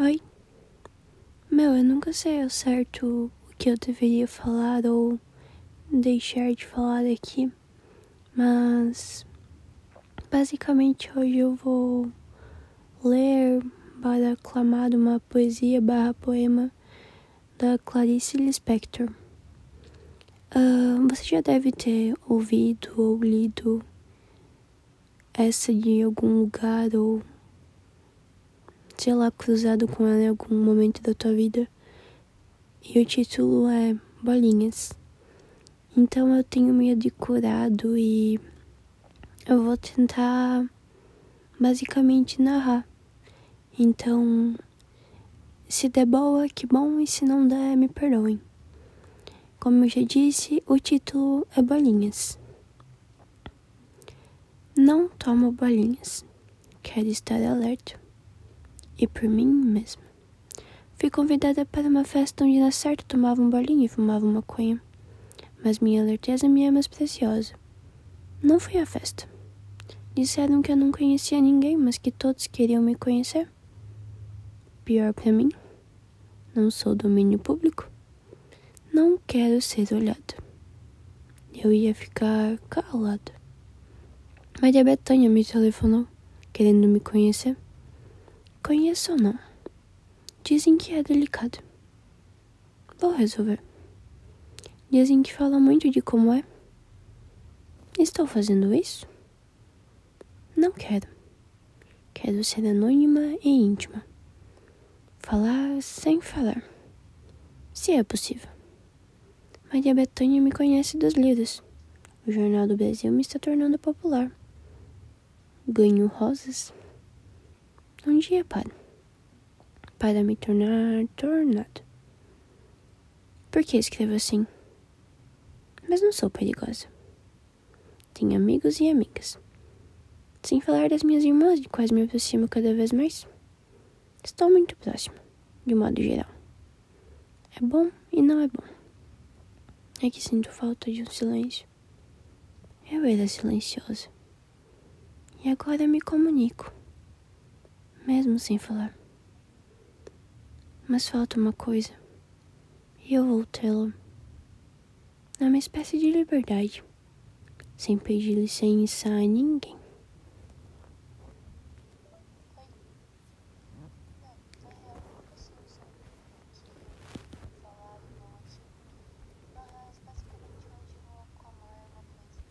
Oi? Meu, eu nunca sei ao certo o que eu deveria falar ou deixar de falar aqui, mas basicamente hoje eu vou ler para aclamar uma poesia barra poema da Clarice Lispector. Uh, você já deve ter ouvido ou lido essa de algum lugar ou sei lá, cruzado com ela em algum momento da tua vida. E o título é Bolinhas. Então eu tenho meio decorado e eu vou tentar basicamente narrar. Então, se der boa, que bom, e se não der, me perdoem. Como eu já disse, o título é Bolinhas. Não tomo bolinhas. Quero estar alerta e por mim mesma. Fui convidada para uma festa onde na certa tomava um bolinho e fumava uma maconha. Mas minha alerteza me é mais preciosa. Não fui à festa. Disseram que eu não conhecia ninguém, mas que todos queriam me conhecer. Pior para mim, não sou domínio público. Não quero ser olhada. Eu ia ficar calada. Mas a Betânia me telefonou, querendo me conhecer. Conheço ou não? Dizem que é delicado. Vou resolver. Dizem que fala muito de como é. Estou fazendo isso? Não quero. Quero ser anônima e íntima. Falar sem falar. Se é possível. Maria Bethânia me conhece dos livros. O Jornal do Brasil me está tornando popular. Ganho rosas um dia para, para me tornar tornado. Por que escrevo assim? Mas não sou perigosa. Tenho amigos e amigas. Sem falar das minhas irmãs, de quais me aproximo cada vez mais. Estou muito próxima, de modo geral. É bom e não é bom. É que sinto falta de um silêncio. Eu era silenciosa. E agora me comunico mesmo sem falar. Mas falta uma coisa, e eu vou tê-la. É uma espécie de liberdade, sem pedir licença a ninguém.